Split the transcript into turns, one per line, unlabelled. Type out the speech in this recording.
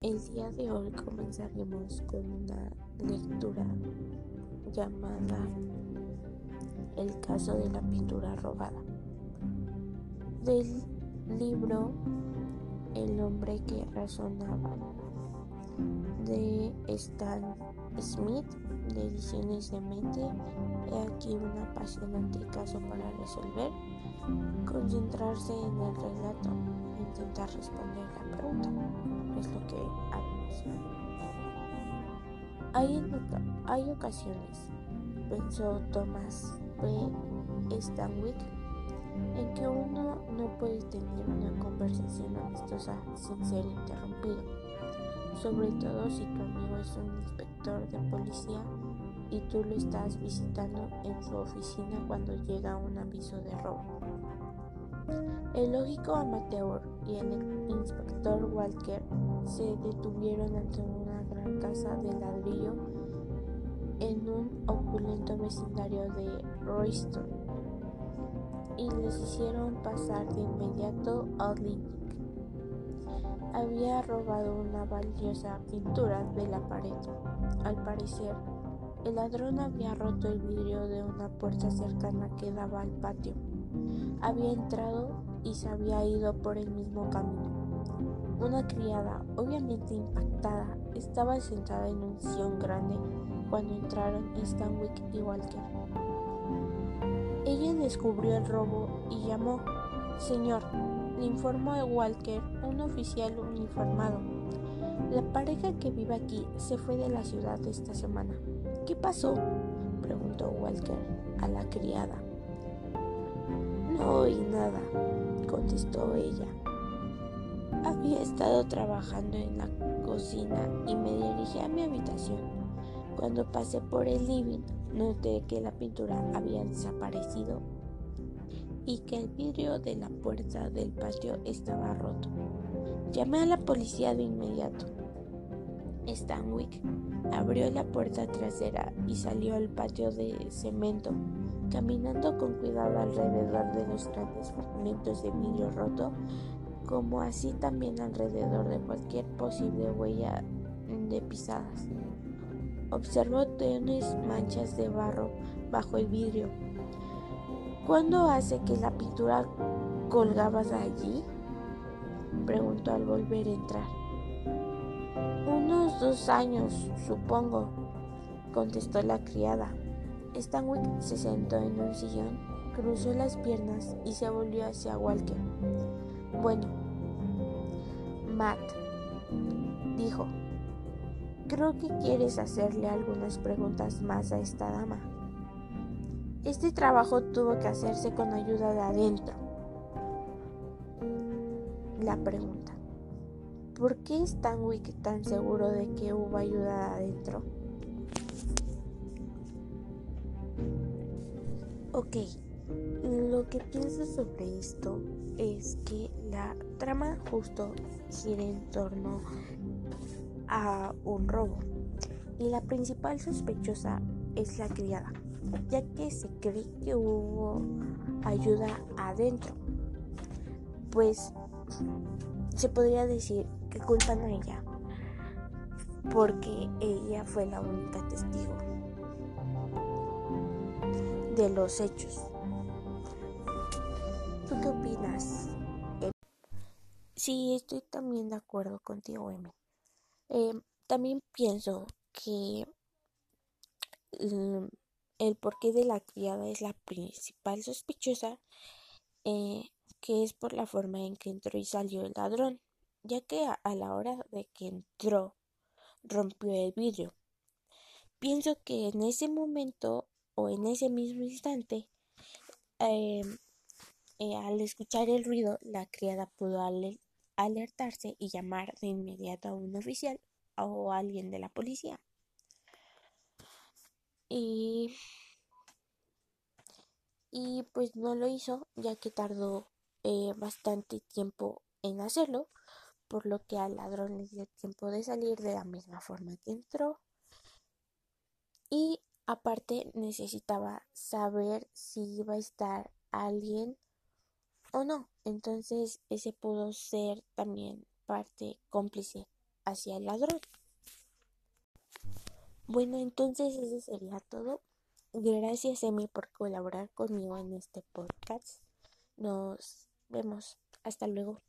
El día de hoy comenzaremos con una lectura llamada El caso de la pintura robada del libro El hombre que razonaba de Stan Smith de Ediciones de Mente. He aquí un apasionante caso para resolver, concentrarse en el relato e intentar responder la pregunta. Hay, hay ocasiones, pensó Thomas P. Stanwyck, en que uno no puede tener una conversación amistosa sin ser interrumpido, sobre todo si tu amigo es un inspector de policía y tú lo estás visitando en su oficina cuando llega un aviso de robo. El lógico amateur y el inspector Walker se detuvieron ante una casa de ladrillo en un opulento vecindario de Royston y les hicieron pasar de inmediato al link. Había robado una valiosa pintura de la pared. Al parecer, el ladrón había roto el vidrio de una puerta cercana que daba al patio. Había entrado y se había ido por el mismo camino. Una criada, obviamente impactada, estaba sentada en un sillón grande cuando entraron Stanwyck y Walker. Ella descubrió el robo y llamó, Señor, le informó a Walker, un oficial uniformado. La pareja que vive aquí se fue de la ciudad esta semana. ¿Qué pasó? preguntó Walker a la criada. No oí nada, contestó ella. Había estado trabajando en la cocina y me dirigí a mi habitación. Cuando pasé por el living, noté que la pintura había desaparecido y que el vidrio de la puerta del patio estaba roto. Llamé a la policía de inmediato. Stanwyck abrió la puerta trasera y salió al patio de cemento, caminando con cuidado alrededor de los grandes fragmentos de vidrio roto, como así también alrededor de cualquier posible huella de pisadas. Observó tenues manchas de barro bajo el vidrio. ¿Cuándo hace que la pintura colgaba de allí? preguntó al volver a entrar. Unos dos años, supongo, contestó la criada. Stanwyck se sentó en un sillón, cruzó las piernas y se volvió hacia Walker. Bueno, Matt, dijo, creo que quieres hacerle algunas preguntas más a esta dama. Este trabajo tuvo que hacerse con ayuda de adentro. La pregunta. ¿Por qué es Stanwyck tan seguro de que hubo ayuda adentro? Ok, lo que pienso sobre esto es que la trama justo gira en torno a un robo y la principal sospechosa es la criada, ya que se cree que hubo ayuda adentro. Pues se podría decir que culpan a ella porque ella fue la única testigo de los hechos. ¿Tú qué opinas? Sí, estoy también de acuerdo contigo, Emi. Eh, también pienso que el, porqué de la criada es la principal sospechosa, eh, que es por la forma en que entró y salió el ladrón ya que a, la hora de que entró rompió el vidrio. Pienso que en ese momento o en ese mismo instante, eh, eh, al escuchar el ruido, la criada pudo alertarse y llamar de inmediato a un oficial o a alguien de la policía. Y, y pues no lo hizo, ya que tardó eh, bastante tiempo en hacerlo por lo que al ladrón le dio tiempo de salir de la misma forma que entró. Y aparte necesitaba saber si iba a estar alguien o no. Entonces ese pudo ser también parte cómplice hacia el ladrón. Bueno, entonces eso sería todo. Gracias, Emi, por colaborar conmigo en este podcast. Nos vemos. Hasta luego.